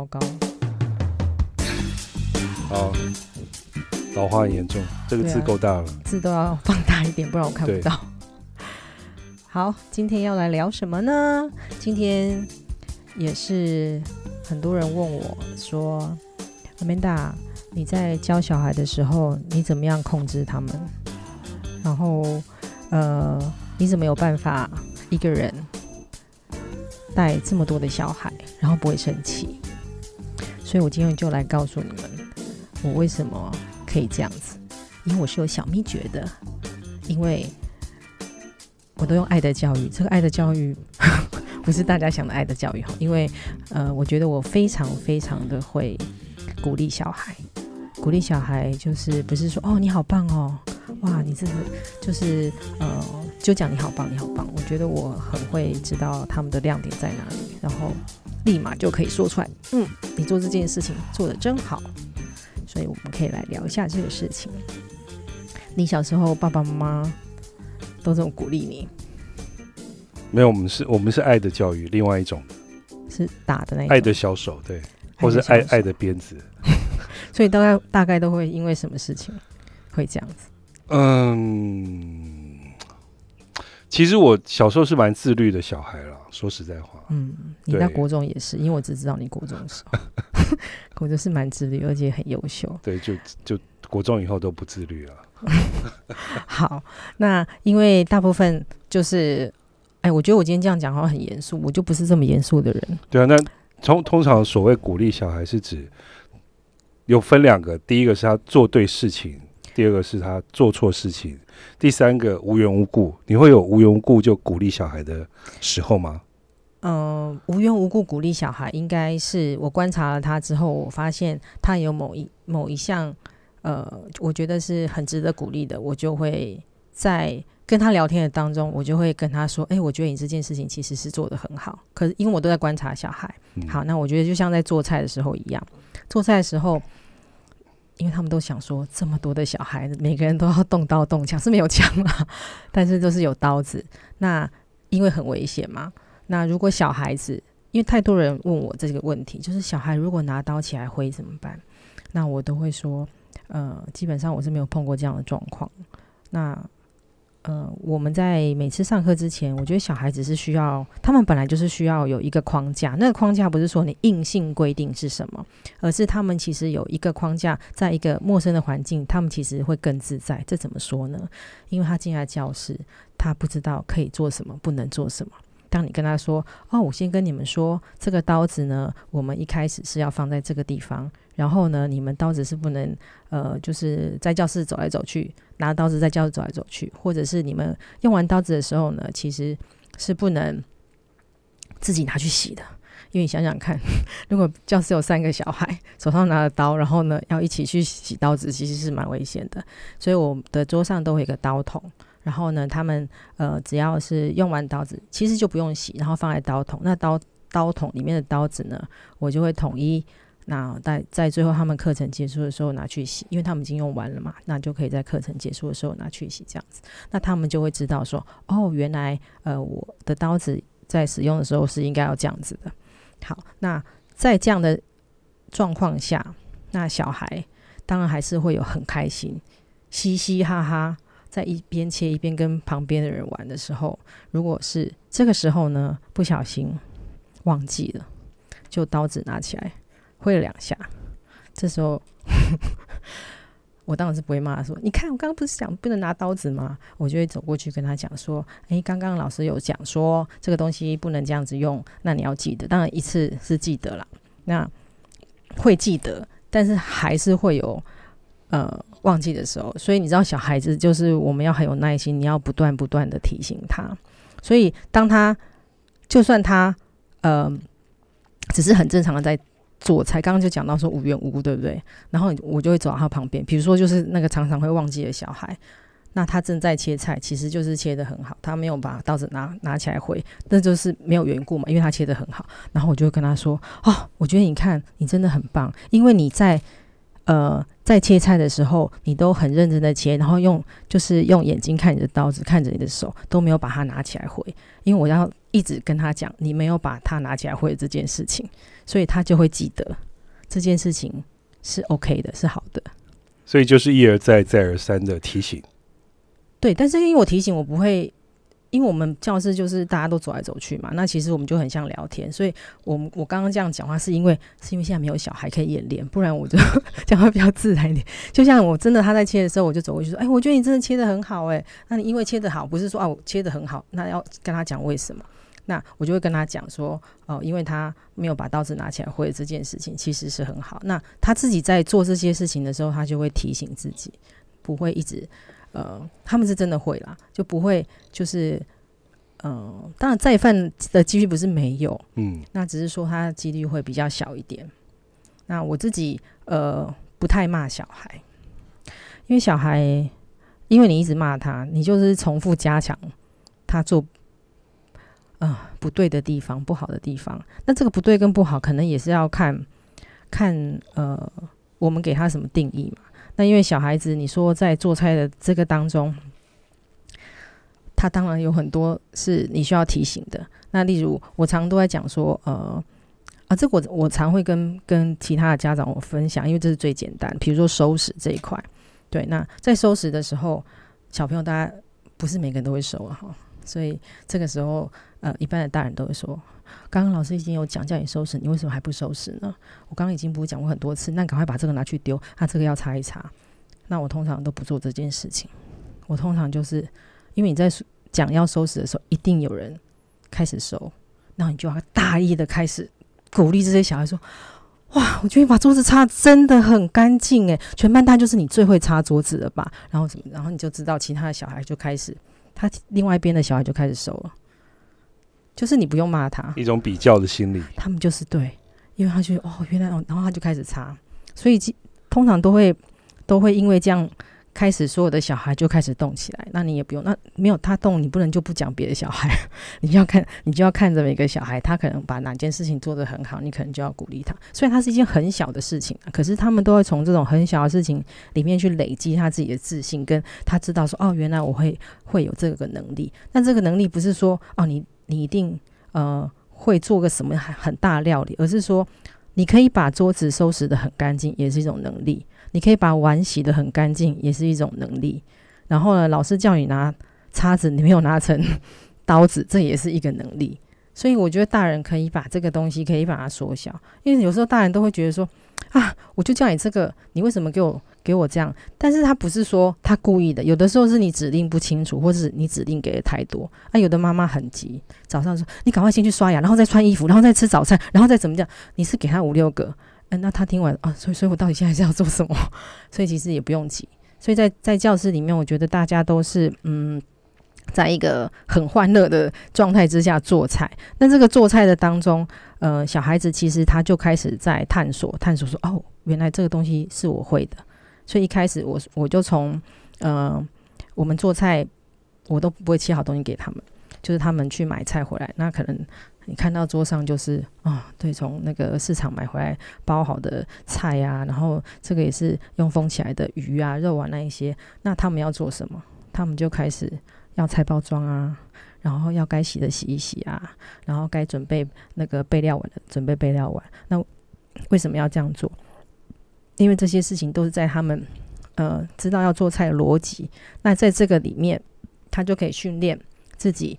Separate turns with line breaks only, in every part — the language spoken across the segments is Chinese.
糟糕，
好，老花很严重，这个字够大了。
字都要放大一点，不然我看不到。好，今天要来聊什么呢？今天也是很多人问我说，Amanda，你在教小孩的时候，你怎么样控制他们？然后，呃，你怎么有办法一个人带这么多的小孩，然后不会生气？所以我今天就来告诉你们，我为什么可以这样子。因为我是有小秘诀的，因为我都用爱的教育。这个爱的教育 不是大家想的爱的教育哈，因为呃，我觉得我非常非常的会鼓励小孩，鼓励小孩就是不是说哦你好棒哦，哇你这个就是呃就讲你好棒你好棒。我觉得我很会知道他们的亮点在哪里，然后立马就可以说出来，嗯，你做这件事情做得真好。所以我们可以来聊一下这个事情。你小时候爸爸妈妈都这么鼓励你，
没有，我们是我们是爱的教育，另外一种
是打的那一种
爱的小手，对，或是爱爱的鞭子。
所以大概大概都会因为什么事情会这样子？
嗯，其实我小时候是蛮自律的小孩啦，说实在话，
嗯，你
对
在国中也是，因为我只知道你国中的时候，国中是蛮自律，而且很优秀。
对，就就国中以后都不自律了。
好，那因为大部分就是，哎，我觉得我今天这样讲好像很严肃，我就不是这么严肃的人。
对啊，那通通常所谓鼓励小孩是指有分两个，第一个是他做对事情，第二个是他做错事情，第三个无缘无故，你会有无缘无故就鼓励小孩的时候吗？
嗯、无缘无故鼓励小孩，应该是我观察了他之后，我发现他有某一某一项，呃，我觉得是很值得鼓励的，我就会在跟他聊天的当中，我就会跟他说，哎、我觉得你这件事情其实是做得很好。可是因为我都在观察小孩，
嗯
好，那我觉得就像在做菜的时候一样，做菜的时候。因为他们都想说，这么多的小孩子，每个人都要动刀动枪，是没有枪啦，但是都是有刀子。那因为很危险嘛，那如果小孩子，因为太多人问我这个问题，就是小孩如果拿刀起来挥怎么办？那我都会说，呃，基本上我是没有碰过这样的状况。那呃，我们在每次上课之前，我觉得小孩子是需要，他们本来就是需要有一个框架。那个框架不是说你硬性规定是什么，而是他们其实有一个框架，在一个陌生的环境，他们其实会更自在。这怎么说呢？因为他进来教室，他不知道可以做什么，不能做什么。当你跟他说：“哦，我先跟你们说，这个刀子呢，我们一开始是要放在这个地方，然后呢，你们刀子是不能，呃，就是在教室走来走去，拿刀子在教室走来走去，或者是你们用完刀子的时候呢，其实是不能自己拿去洗的。因为你想想看，如果教室有三个小孩手上拿着刀，然后呢要一起去洗刀子，其实是蛮危险的。所以我的桌上都会有一个刀筒。”然后呢，他们呃只要是用完刀子，其实就不用洗，然后放在刀筒。那刀刀筒里面的刀子呢，我就会统一，那在在最后他们课程结束的时候拿去洗，因为他们已经用完了嘛，那就可以在课程结束的时候拿去洗，这样子。那他们就会知道说，哦，原来呃我的刀子在使用的时候是应该要这样子的。好，那在这样的状况下，那小孩当然还是会有很开心，嘻嘻哈哈。在一边切一边跟旁边的人玩的时候，如果是这个时候呢，不小心忘记了，就刀子拿起来挥了两下，这时候 我当然是不会骂他说：“你看，我刚刚不是讲不能拿刀子吗？”我就会走过去跟他讲说：“诶，刚刚老师有讲说这个东西不能这样子用，那你要记得。当然一次是记得啦，那会记得，但是还是会有。”呃，忘记的时候，所以你知道，小孩子就是我们要很有耐心，你要不断不断的提醒他。所以当他就算他呃只是很正常的在做菜，刚刚就讲到说无缘无故，对不对？然后我就会走到他旁边，比如说就是那个常常会忘记的小孩，那他正在切菜，其实就是切的很好，他没有把刀子拿拿起来挥，那就是没有缘故嘛，因为他切的很好。然后我就会跟他说：“哦，我觉得你看你真的很棒，因为你在。”呃，在切菜的时候，你都很认真的切，然后用就是用眼睛看你的刀子，看着你的手，都没有把它拿起来挥。因为我要一直跟他讲，你没有把它拿起来回这件事情，所以他就会记得这件事情是 OK 的，是好的。
所以就是一而再再而三的提醒。
对，但是因为我提醒我不会，因为我们教室就是大家都走来走去嘛，那其实我们就很像聊天，所以我们我刚刚这样讲话是因为是因为现在没有小孩可以演练，不然我就 讲话比较自然一点。就像我真的他在切的时候，我就走过去说：“哎，我觉得你真的切的很好，哎，那你因为切的好，不是说啊我切的很好，那要跟他讲为什么？那我就会跟他讲说，哦，因为他没有把刀子拿起来挥这件事情其实是很好。那他自己在做这些事情的时候，他就会提醒自己，不会一直。”呃，他们是真的会啦，就不会就是，嗯，当然再犯的几率不是没有，嗯，那只是说他几率会比较小一点。那我自己呃不太骂小孩，因为小孩，因为你一直骂他，你就是重复加强他做啊不对的地方、不好的地方。那这个不对跟不好，可能也是要看看呃我们给他什么定义嘛。那因为小孩子，你说在做菜的这个当中，他当然有很多是你需要提醒的。那例如，我常都在讲说，呃，啊，这我我常会跟跟其他的家长我分享，因为这是最简单。比如说收拾这一块，对，那在收拾的时候，小朋友大家不是每个人都会收啊，哈，所以这个时候，呃，一般的大人都会说。刚刚老师已经有讲叫你收拾，你为什么还不收拾呢？我刚刚已经不是讲过很多次，那赶快把这个拿去丢，他这个要擦一擦。那我通常都不做这件事情，我通常就是因为你在讲要收拾的时候，一定有人开始收，然后你就要大意的开始鼓励这些小孩说：“哇，我觉得你把桌子擦真的很干净诶，全班大就是你最会擦桌子了吧？”然后什么，然后你就知道其他的小孩就开始，他另外一边的小孩就开始收了。就是你不用骂他，
一种比较的心理。
他们就是对，因为他觉得哦，原来哦，然后他就开始查，所以通常都会都会因为这样开始，所有的小孩就开始动起来。那你也不用，那没有他动，你不能就不讲别的小孩，你就要看，你就要看着每个小孩，他可能把哪件事情做得很好，你可能就要鼓励他。虽然他是一件很小的事情，可是他们都会从这种很小的事情里面去累积他自己的自信，跟他知道说哦，原来我会会有这个能力。那这个能力不是说哦你。你一定呃会做个什么很很大料理，而是说你可以把桌子收拾的很干净，也是一种能力；你可以把碗洗得很干净，也是一种能力。然后呢，老师叫你拿叉子，你没有拿成刀子，这也是一个能力。所以我觉得大人可以把这个东西可以把它缩小，因为有时候大人都会觉得说啊，我就叫你这个，你为什么给我？给我这样，但是他不是说他故意的，有的时候是你指令不清楚，或者是你指令给的太多。啊，有的妈妈很急，早上说你赶快先去刷牙，然后再穿衣服，然后再吃早餐，然后再怎么讲，你是给他五六个，嗯，那他听完啊，所以所以我到底现在是要做什么？所以其实也不用急。所以在在教室里面，我觉得大家都是嗯，在一个很欢乐的状态之下做菜。那这个做菜的当中，呃，小孩子其实他就开始在探索，探索说哦，原来这个东西是我会的。所以一开始我我就从，呃，我们做菜我都不会切好东西给他们，就是他们去买菜回来，那可能你看到桌上就是啊，对，从那个市场买回来包好的菜呀，然后这个也是用封起来的鱼啊、肉啊那一些，那他们要做什么？他们就开始要菜包装啊，然后要该洗的洗一洗啊，然后该准备那个备料碗的准备备料碗。那为什么要这样做？因为这些事情都是在他们，呃，知道要做菜的逻辑。那在这个里面，他就可以训练自己，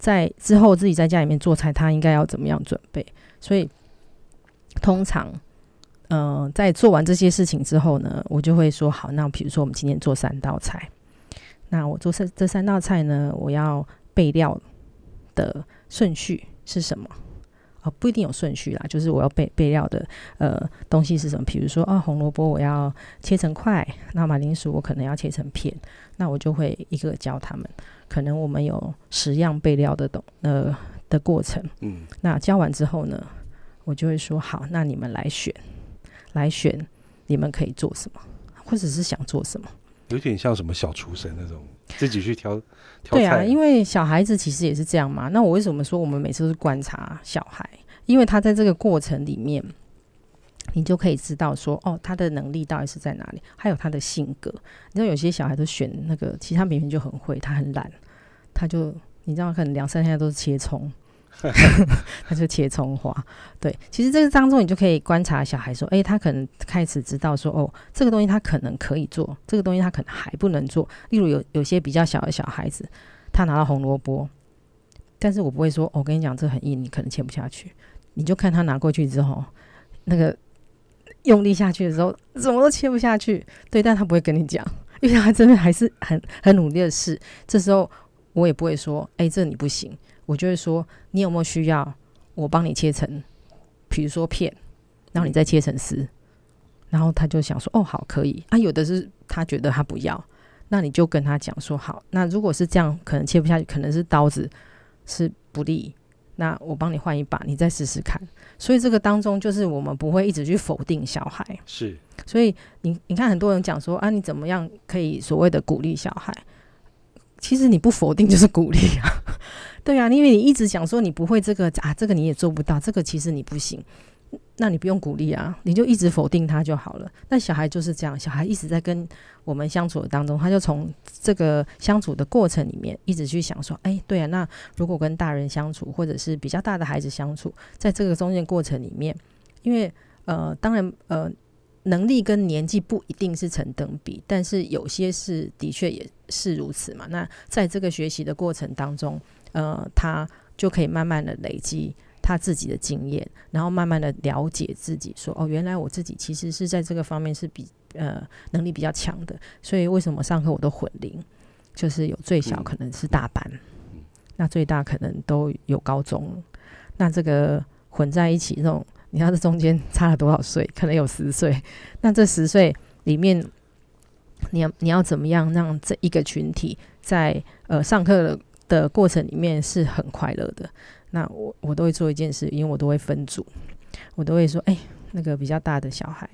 在之后自己在家里面做菜，他应该要怎么样准备。所以，通常，呃，在做完这些事情之后呢，我就会说：好，那比如说我们今天做三道菜，那我做三这三道菜呢，我要备料的顺序是什么？哦，不一定有顺序啦，就是我要备备料的呃东西是什么？比如说啊，红萝卜我要切成块，那马铃薯我可能要切成片，那我就会一个教他们。可能我们有十样备料的东呃的过程，嗯，那教完之后呢，我就会说好，那你们来选，来选你们可以做什么，或者是想做什么，
有点像什么小厨神那种。自己去挑，
对啊，因为小孩子其实也是这样嘛。那我为什么说我们每次都是观察小孩？因为他在这个过程里面，你就可以知道说，哦，他的能力到底是在哪里，还有他的性格。你知道有些小孩都选那个，其他明明就很会，他很懒，他就你知道，可能两三天都是切葱，他就切葱花。对，其实这个当中你就可以观察小孩说，哎，他可能开始知道说，哦，这个东西他可能可以做，这个东西他可能还不能做。例如有有些比较小的小孩子，他拿到红萝卜，但是我不会说，我跟你讲这很硬，你可能切不下去。你就看他拿过去之后，那个用力下去的时候，怎么都切不下去。对，但他不会跟你讲，因为他真的还是很很努力的试。这时候我也不会说，哎，这你不行。我就会说，你有没有需要我帮你切成，比如说片，然后你再切成丝。然后他就想说，哦，好，可以。啊，有的是他觉得他不要，那你就跟他讲说，好，那如果是这样，可能切不下去，可能是刀子是不利。那我帮你换一把，你再试试看。所以这个当中，就是我们不会一直去否定小孩。
是，
所以你你看，很多人讲说啊，你怎么样可以所谓的鼓励小孩？其实你不否定就是鼓励啊。对啊，因为你一直讲说你不会这个啊，这个你也做不到，这个其实你不行。那你不用鼓励啊，你就一直否定他就好了。那小孩就是这样，小孩一直在跟我们相处的当中，他就从这个相处的过程里面一直去想说，哎，对啊，那如果跟大人相处，或者是比较大的孩子相处，在这个中间过程里面，因为呃，当然呃，能力跟年纪不一定是成等比，但是有些是的确也是如此嘛。那在这个学习的过程当中，呃，他就可以慢慢的累积。他自己的经验，然后慢慢的了解自己，说哦，原来我自己其实是在这个方面是比呃能力比较强的，所以为什么上课我都混龄，就是有最小可能是大班，那最大可能都有高中，那这个混在一起这种，你看这中间差了多少岁？可能有十岁，那这十岁里面，你要你要怎么样让这一个群体在呃上课的过程里面是很快乐的？那我我都会做一件事，因为我都会分组，我都会说，哎，那个比较大的小孩，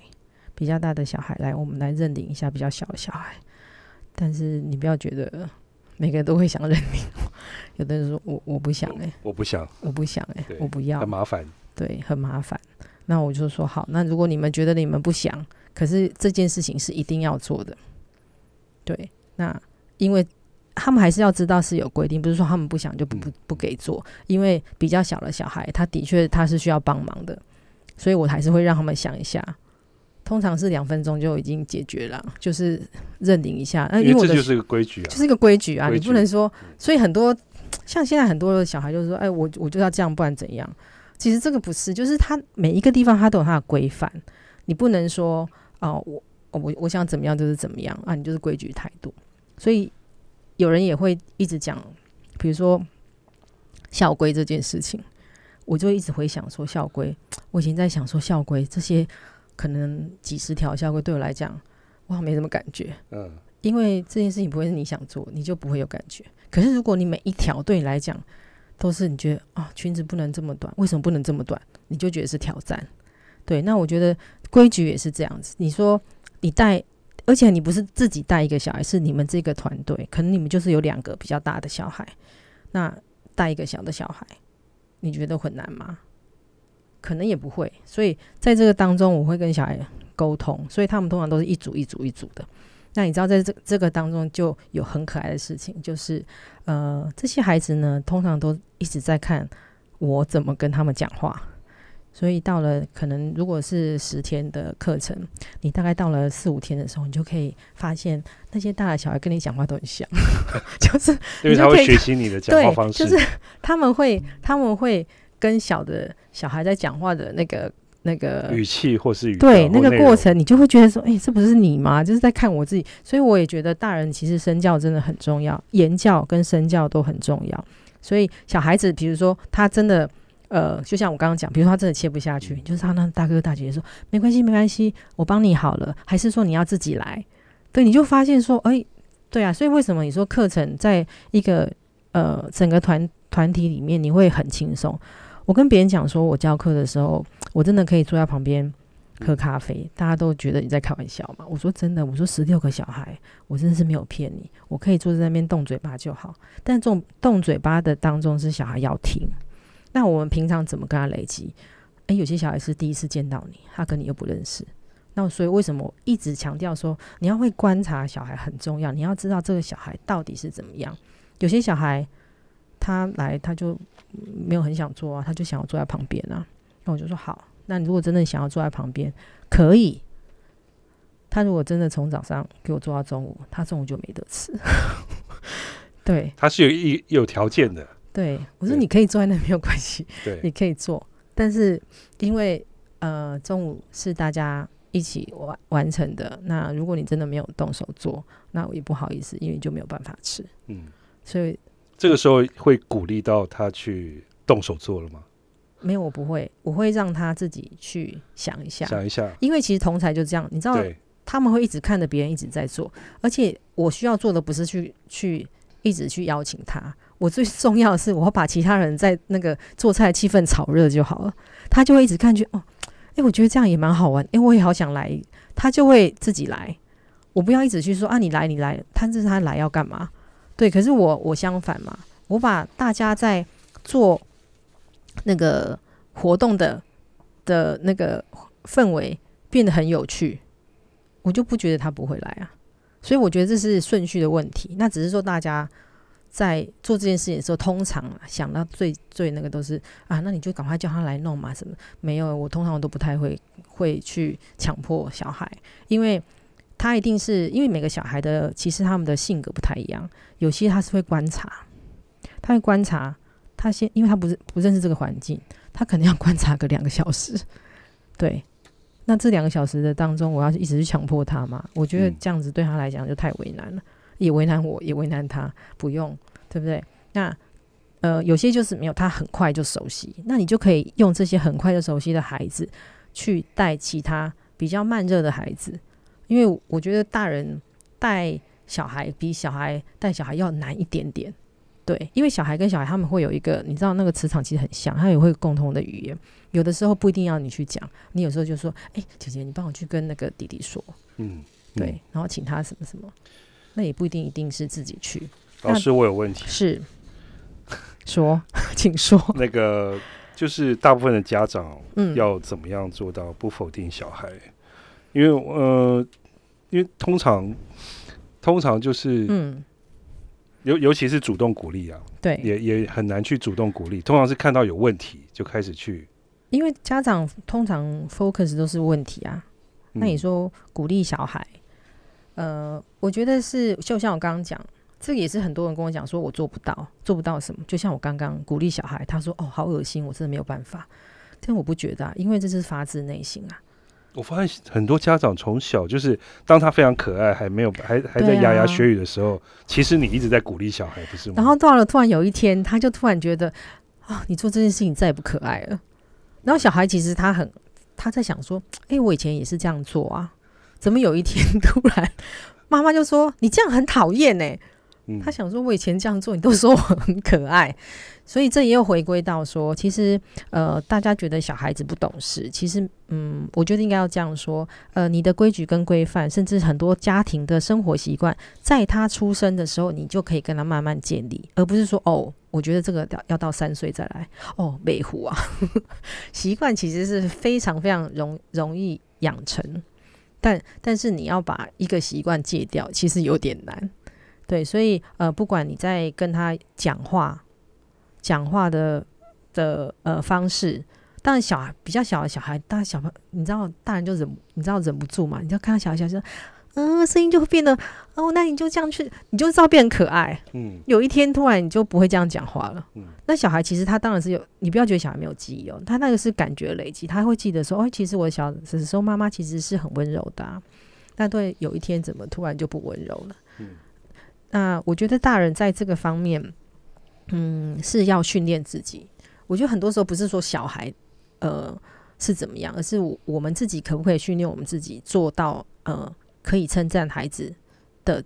比较大的小孩来，我们来认领一下比较小的小孩。但是你不要觉得每个人都会想认领，有的人说我我不想哎，
我不想，
我不想哎，我不要，
很麻烦，
对，很麻烦。那我就说好，那如果你们觉得你们不想，可是这件事情是一定要做的，对，那因为。他们还是要知道是有规定，不是说他们不想就不不不给做，因为比较小的小孩，他的确他是需要帮忙的，所以我还是会让他们想一下，通常是两分钟就已经解决了，就是认领一下。
那因为这就是个规矩啊，
就是一个规矩啊，你不能说，所以很多像现在很多的小孩就是说，哎，我我就要这样，不然怎样？其实这个不是，就是他每一个地方他都有他的规范，你不能说哦，我我我想怎么样就是怎么样啊，你就是规矩态度，所以。有人也会一直讲，比如说校规这件事情，我就一直回想说校规。我以前在想说校规这些可能几十条校规对我来讲，我没什么感觉。嗯，因为这件事情不会是你想做，你就不会有感觉。可是如果你每一条对你来讲都是你觉得啊裙子不能这么短，为什么不能这么短？你就觉得是挑战。对，那我觉得规矩也是这样子。你说你带。而且你不是自己带一个小孩，是你们这个团队，可能你们就是有两个比较大的小孩，那带一个小的小孩，你觉得很难吗？可能也不会。所以在这个当中，我会跟小孩沟通，所以他们通常都是一组一组一组的。那你知道，在这这个当中就有很可爱的事情，就是呃，这些孩子呢，通常都一直在看我怎么跟他们讲话。所以到了可能如果是十天的课程，你大概到了四五天的时候，你就可以发现那些大的小孩跟你讲话都很像，就是
因为他会学习你的讲话方式，
就是他们会他们会跟小的小孩在讲话的那个那个
语气或是语
对那个过程，你就会觉得说，哎，这不是你吗？就是在看我自己。所以我也觉得大人其实身教真的很重要，言教跟身教都很重要。所以小孩子，比如说他真的。呃，就像我刚刚讲，比如说他真的切不下去，就是他那大哥大姐姐说没关系没关系，我帮你好了，还是说你要自己来？对，你就发现说，哎，对啊，所以为什么你说课程在一个呃整个团团体里面你会很轻松？我跟别人讲说我教课的时候，我真的可以坐在旁边喝咖啡，大家都觉得你在开玩笑嘛？我说真的，我说十六个小孩，我真的是没有骗你，我可以坐在那边动嘴巴就好，但这种动嘴巴的当中是小孩要听。那我们平常怎么跟他累积？诶，有些小孩是第一次见到你，他跟你又不认识。那所以为什么一直强调说你要会观察小孩很重要？你要知道这个小孩到底是怎么样。有些小孩他来他就没有很想做啊，他就想要坐在旁边啊。那我就说好，那你如果真的想要坐在旁边，可以。他如果真的从早上给我做到中午，他中午就没得吃。对，
他是有一有条件的。
对，我说你可以坐在那没有关系，
对，
你可以做，但是因为呃中午是大家一起完完成的，那如果你真的没有动手做，那我也不好意思，因为就没有办法吃，
嗯，
所以
这个时候会鼓励到他去动手做了吗？
没有我不会，我会让他自己去想一下，
想一下，
因为其实同才就这样，你知道，他们会一直看着别人一直在做，而且我需要做的不是去去一直去邀请他，我最重要的是我要把其他人在那个做菜气氛炒热就好了。他就会一直看去哦，诶，我觉得这样也蛮好玩，诶，我也好想来，他就会自己来。我不要一直去说啊，你来你来，他这是他来要干嘛？对，可是我我相反嘛，我把大家在做那个活动的的那个氛围变得很有趣，我就不觉得他不会来啊。所以我觉得这是顺序的问题。那只是说大家在做这件事情的时候，通常啊想到最最那个都是啊，那你就赶快叫他来弄嘛，什么没有？我通常都不太会会去强迫小孩，因为他一定是因为每个小孩的其实他们的性格不太一样，有些他是会观察，他会观察，他先因为他不是不认识这个环境，他可能要观察个两个小时，对。那这两个小时的当中，我要是一直去强迫他嘛？我觉得
嗯
这样子对他来讲就太为难了，也为难我，也为难他，不用，对不对？那呃，有些就是没有，他很快就熟悉，那你就可以用这些很快就熟悉的孩子去带其他比较慢热的孩子，因为我觉得大人带小孩比小孩带小孩要难一点点。对，因为小孩跟小孩他们会有一个，你知道那个磁场其实很像，他也会有共同的语言。有的时候不一定要你去讲，你有时候就说：“哎、姐姐，你帮我去跟那个弟弟说，
嗯，
对，
嗯
然后请他什么什么。”那也不一定一定是自己去，
老师，我有问题。
是说，请说。
那个就是大部分的家长
嗯，
要怎么样做到不否定小孩？因为呃，因为通常通常就是
嗯，
尤尤其是主动鼓励啊，
对，
也也很难去主动鼓励。通常是看到有问题就开始去。
因为家长通常 focus 都是问题啊。
嗯、
那你说鼓励小孩，呃，我觉得是就像我刚刚讲，这个也是很多人跟我讲说我做不到，做不到什么。就像我刚刚鼓励小孩，他说：“哦，好恶心，我真的没有办法。”但我不觉得、啊，因为这是发自内心啊。
我发现很多家长从小就是当他非常可爱，还没有还还在牙牙学语的时候，其实你一直在鼓励小孩，不是吗？
然后到了突然有一天，他就突然觉得啊，你做这件事情再也不可爱了。然后小孩其实他很他在想说，诶，我以前也是这样做啊，怎么有一天 突然妈妈就说你这样很讨厌呢？他想说，我以前这样做，你都说我很可爱，所以这也有回归到说，其实呃，大家觉得小孩子不懂事，其实嗯，我觉得应该要这样说，呃，你的规矩跟规范，甚至很多家庭的生活习惯，在他出生的时候，你就可以跟他慢慢建立，而不是说哦，我觉得这个要要到三岁再来，哦，美虎啊，习惯其实是非常非常容容易养成，但但是你要把一个习惯戒掉，其实有点难。对，所以呃，不管你在跟他讲话，讲话的的呃方式，当然小孩比较小的小孩，大小朋你知道大人就忍，你知道忍不住嘛，你就看到小孩小孩说，嗯、声音就会变得哦，那你就这样去，你就知道变可爱。
嗯
有一天突然你就不会这样讲话了。
嗯
那小孩其实他当然是有，你不要觉得小孩没有记忆哦，他那个是感觉累积，他会记得说，哦，其实我小的时候妈妈其实是很温柔的、啊，但对有一天怎么突然就不温柔了？
嗯
那我觉得大人在这个方面，嗯，是要训练自己。我觉得很多时候不是说小孩，呃，是怎么样，而是我我们自己可不可以训练我们自己做到，呃，可以称赞孩子的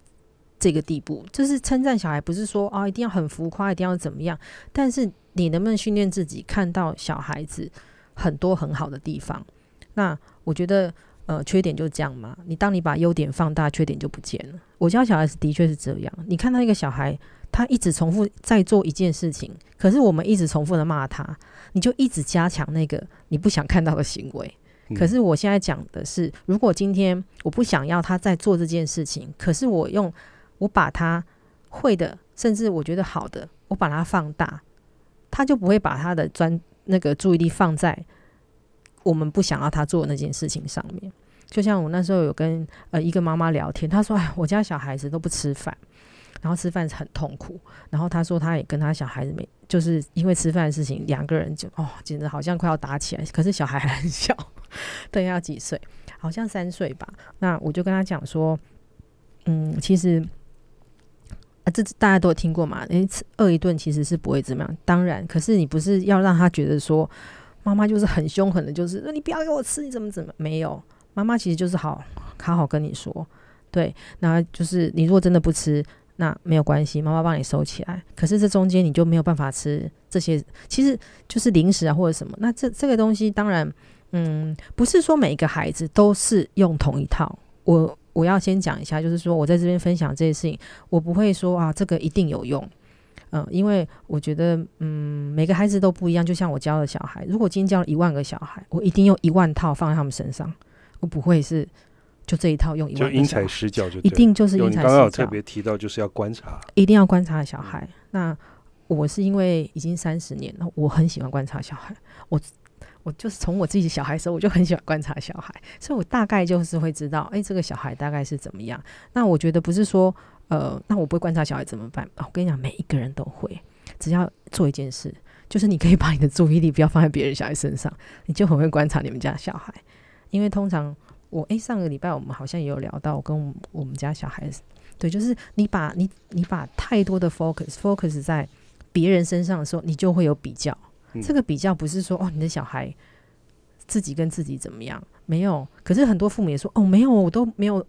这个地步。就是称赞小孩，不是说啊一定要很浮夸，一定要怎么样，但是你能不能训练自己看到小孩子很多很好的地方？那我觉得。呃，缺点就这样嘛。你当你把优点放大，缺点就不见了。我家小孩子的确是这样。你看到一个小孩，他一直重复在做一件事情，可是我们一直重复的骂他，你就一直加强那个你不想看到的行为。
嗯
可是我现在讲的是，如果今天我不想要他在做这件事情，可是我用我把他会的甚至我觉得好的，我把它放大，他就不会把他的专那个注意力放在我们不想要他做那件事情上面。就像我那时候有跟呃一个妈妈聊天，她说：“哎，我家小孩子都不吃饭，然后吃饭很痛苦。然后她说，她也跟她小孩子没，就是因为吃饭的事情，两个人就哦，简直好像快要打起来。可是小孩还很小，对，要几岁？好像三岁吧。那我就跟他讲说，嗯，其实啊，这大家都有听过嘛，诶，吃饿一顿其实是不会怎么样。当然，可是你不是要让他觉得说，妈妈就是很凶狠的，就是那你不要给我吃，你怎么怎么没有。”妈妈其实就是好好好跟你说，对，那就是你如果真的不吃，那没有关系，妈妈帮你收起来。可是这中间你就没有办法吃这些，其实就是零食啊或者什么。那这这个东西当然，嗯，不是说每一个孩子都是用同一套。我我要先讲一下，就是说我在这边分享这些事情，我不会说啊这个一定有用，嗯，因为我觉得嗯每个孩子都不一样。就像我教的小孩，如果今天教了一万个小孩，我一定用一万套放在他们身上。我不会是就这一套用，
就因材施教，就
一定就是因材施教。
刚刚有特别提到，就是要观察，
一定要观察小孩。那我是因为已经三十年了，我很喜欢观察小孩。我我就是从我自己小孩时候，我就很喜欢观察小孩，所以我大概就是会知道，哎，这个小孩大概是怎么样。那我觉得不是说，呃，那我不会观察小孩怎么办啊？我跟你讲，每一个人都会，只要做一件事，就是你可以把你的注意力不要放在别人小孩身上，你就很会观察你们家小孩。因为通常我诶，上个礼拜我们好像也有聊到，跟我们家小孩子，对，就是你把你你把太多的 focus focus 在别人身上的时候，你就会有比较。这个比较不是说哦，你的小孩自己跟自己怎么样，没有。可是很多父母也说哦，没有，我都没有，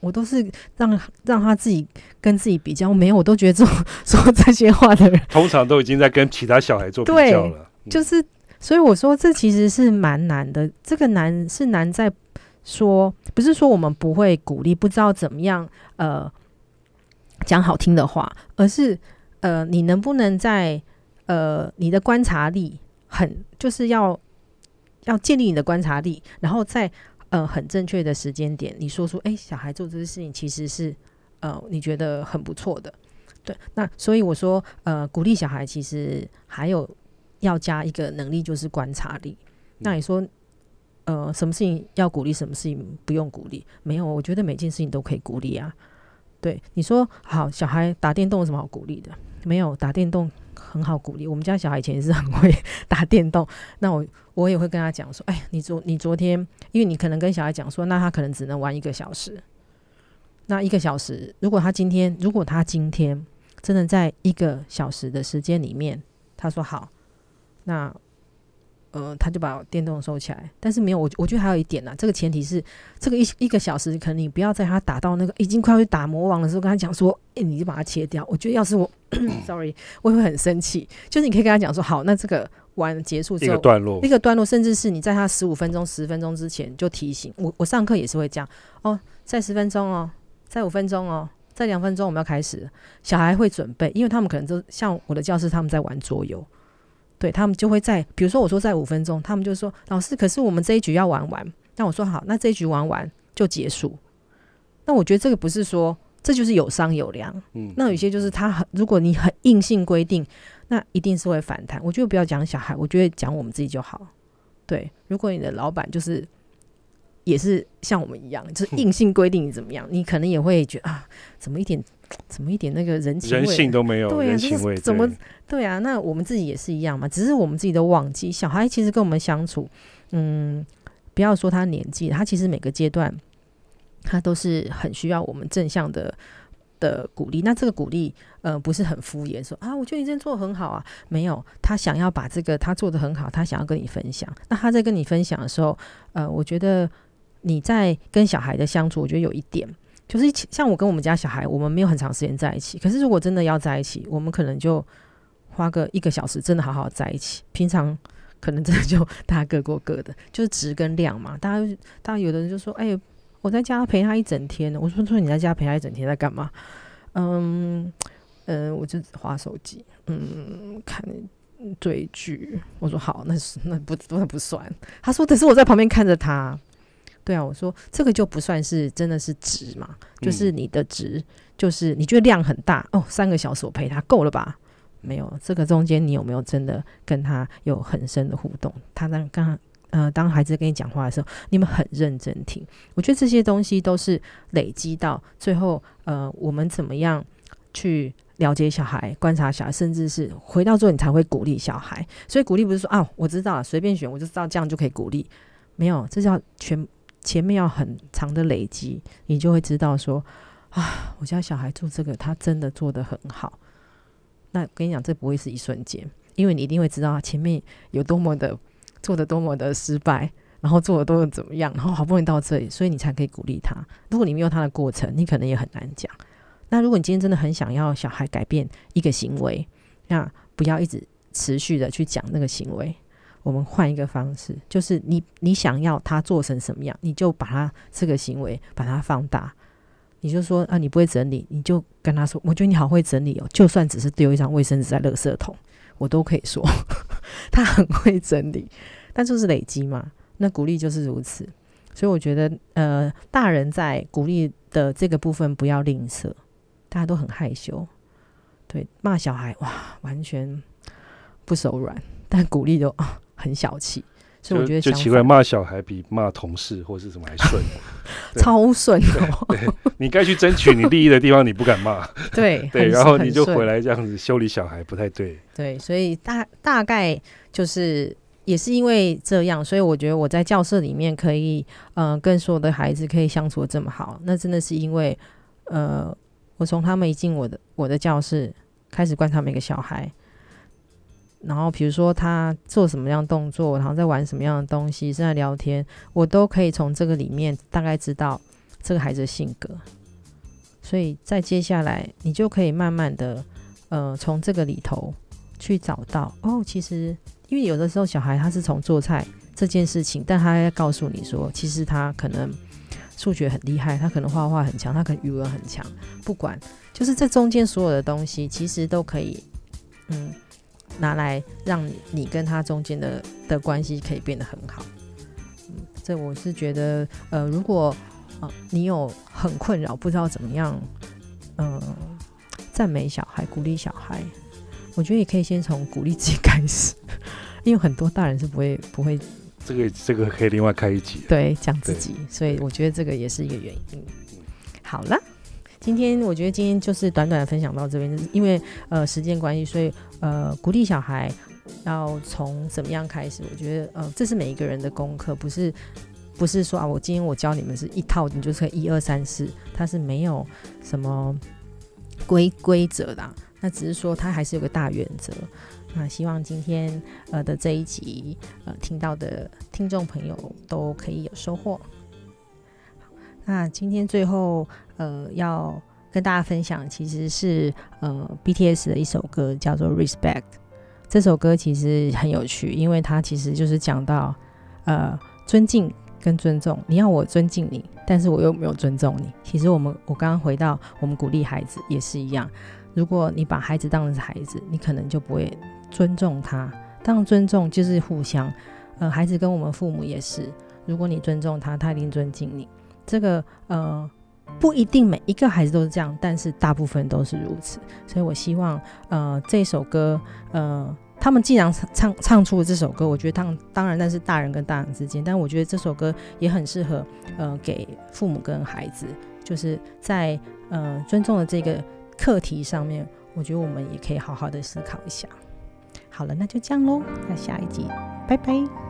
我都是让让他自己跟自己比较，没有，我都觉得这种说这些话的人，
通常都已经在跟其他小孩做比较了，
就是。所以我说，这其实是蛮难的。这个难是难在说，不是说我们不会鼓励，不知道怎么样呃讲好听的话，而是呃你能不能在呃你的观察力很，就是要要建立你的观察力，然后在呃很正确的时间点，你说出哎小孩做这些事情其实是呃你觉得很不错的，对。那所以我说呃鼓励小孩其实还有。要加一个能力，就是观察力。那你说，呃，什么事情要鼓励，什么事情不用鼓励？没有，我觉得每件事情都可以鼓励啊。对，你说好，小孩打电动有什么好鼓励的？没有，打电动很好鼓励。我们家小孩以前也是很会打电动，那我我也会跟他讲说，哎，你昨你昨天，因为你可能跟小孩讲说，那他可能只能玩一个小时。那一个小时，如果他今天，如果他今天真的在一个小时的时间里面，他说好。那，呃，他就把电动收起来，但是没有我，我觉得还有一点呢。这个前提是，这个一一个小时，可能你不要在他打到那个已经快要去打魔王的时候，跟他讲说，哎，你就把它切掉。我觉得要是我，sorry，我会很生气。就是你可以跟他讲说，好，那这个玩结束之后，
一个段落，
一个段落，甚至是你在他十五分钟、十分钟之前就提醒我。我上课也是会这样哦，在十分钟哦，在五分钟哦，在两分钟我们要开始。小孩会准备，因为他们可能都像我的教室，他们在玩桌游。对他们就会在，比如说我说在五分钟，他们就说老师，可是我们这一局要玩完。那我说好，那这一局玩完就结束。那我觉得这个不是说这就是有商有量，嗯，那有些就是他很，如果你很硬性规定，那一定是会反弹。我觉得不要讲小孩，我觉得讲我们自己就好。对，如果你的老板就是也是像我们一样，就是硬性规定你怎么样，你可能也会觉得啊，怎么一点。怎么一点那个人情
人性都没有？
对
啊，就是
怎么对啊？那我们自己也是一样嘛，只是我们自己都忘记。小孩其实跟我们相处，嗯，不要说他年纪，他其实每个阶段他都是很需要我们正向的的鼓励。那这个鼓励，呃，不是很敷衍，说啊，我觉得你今天做的很好啊。没有，他想要把这个他做的很好，他想要跟你分享。那他在跟你分享的时候，呃，我觉得你在跟小孩的相处，我觉得有一点。就是像我跟我们家小孩，我们没有很长时间在一起。可是如果真的要在一起，我们可能就花个一个小时，真的好好在一起。平常可能真的就大家各过各的，就是质跟量嘛。大家，大家有的人就说：“哎，我在家陪他一整天。”我说：“说你在家陪他一整天在干嘛？”嗯嗯，我就划手机，嗯，看追剧。我说：“好，那是那不那不算。”他说：“可是我在旁边看着他。”对啊，我说这个就不算是真的是值嘛，就是你的值，就是你觉得量很大哦，三个小时我陪他够了吧？没有，这个中间你有没有真的跟他有很深的互动？他当刚呃，当孩子跟你讲话的时候，你们很认真听。我觉得这些东西都是累积到最后，呃，我们怎么样去了解小孩、观察小孩，甚至是回到最后你才会鼓励小孩。所以鼓励不是说啊，我知道了，随便选，我就知道这样就可以鼓励。没有，这叫全前面要很长的累积，你就会知道说啊，我家小孩做这个，他真的做得很好。那跟你讲，这不会是一瞬间，因为你一定会知道前面有多么的。做的多么的失败，然后做的多么怎么样，然后好不容易到这里，所以你才可以鼓励他。如果你没有他的过程，你可能也很难讲。那如果你今天真的很想要小孩改变一个行为，那不要一直持续的去讲那个行为，我们换一个方式，就是你你想要他做成什么样，你就把他这个行为把它放大。你就说啊，你不会整理，你就跟他说，我觉得你好会整理哦，就算只是丢一张卫生纸在垃圾桶。我都可以说，他很会整理，但就是累积嘛。那鼓励就是如此，所以我觉得，呃，大人在鼓励的这个部分不要吝啬，大家都很害羞，对，骂小孩哇，完全不手软，但鼓励就很小气。所以我觉得
就奇怪，骂小孩比骂同事或是什么还顺，
超顺哦。
对，你该去争取你利益的地方，你不敢骂。
对
对，然后你就回来这样子修理小孩，不太对。
对，所以大大概就是也是因为这样，所以我觉得我在教室里面可以，嗯，跟所有的孩子可以相处的这么好，那真的是因为，呃，我从他们一进我的我的教室开始观察每个小孩。然后，比如说他做什么样动作，然后在玩什么样的东西，正在聊天，我都可以从这个里面大概知道这个孩子的性格。所以在接下来，你就可以慢慢的，呃，从这个里头去找到哦，其实因为有的时候小孩他是从做菜这件事情，但他告诉你说，其实他可能数学很厉害，他可能画画很强，他可能语文很强，不管，就是这中间所有的东西，其实都可以，嗯。拿来让你跟他中间的的关系可以变得很好，嗯，这我是觉得，呃，如果啊你有很困扰，不知道怎么样，嗯，赞美小孩，鼓励小孩，我觉得也可以先从鼓励自己开始，因为很多大人是不会不会，
这个这个可以另外开一集，
对，讲自己，所以我觉得这个也是一个原因。好了。今天我觉得今天就是短短的分享到这边，因为呃时间关系，所以呃鼓励小孩要从怎么样开始？我觉得呃这是每一个人的功课，不是不是说啊我今天我教你们是一套，你就是一二三四，它是没有什么规规则的，那只是说它还是有个大原则。那希望今天呃的这一集呃听到的听众朋友都可以有收获。那今天最后，呃，要跟大家分享，其实是呃 BTS 的一首歌，叫做《Respect》。这首歌其实很有趣，因为它其实就是讲到呃尊敬跟尊重。你要我尊敬你，但是我又没有尊重你。其实我们我刚刚回到我们鼓励孩子也是一样，如果你把孩子当成是孩子，你可能就不会尊重他。当，尊重就是互相，呃，孩子跟我们父母也是，如果你尊重他，他一定尊敬你。这个呃不一定每一个孩子都是这样，但是大部分都是如此。所以我希望呃这首歌呃他们既然唱唱出了这首歌，我觉得当当然那是大人跟大人之间，但我觉得这首歌也很适合呃给父母跟孩子，就是在呃尊重的这个课题上面，我觉得我们也可以好好的思考一下。好了，那就这样喽，那下一集拜拜。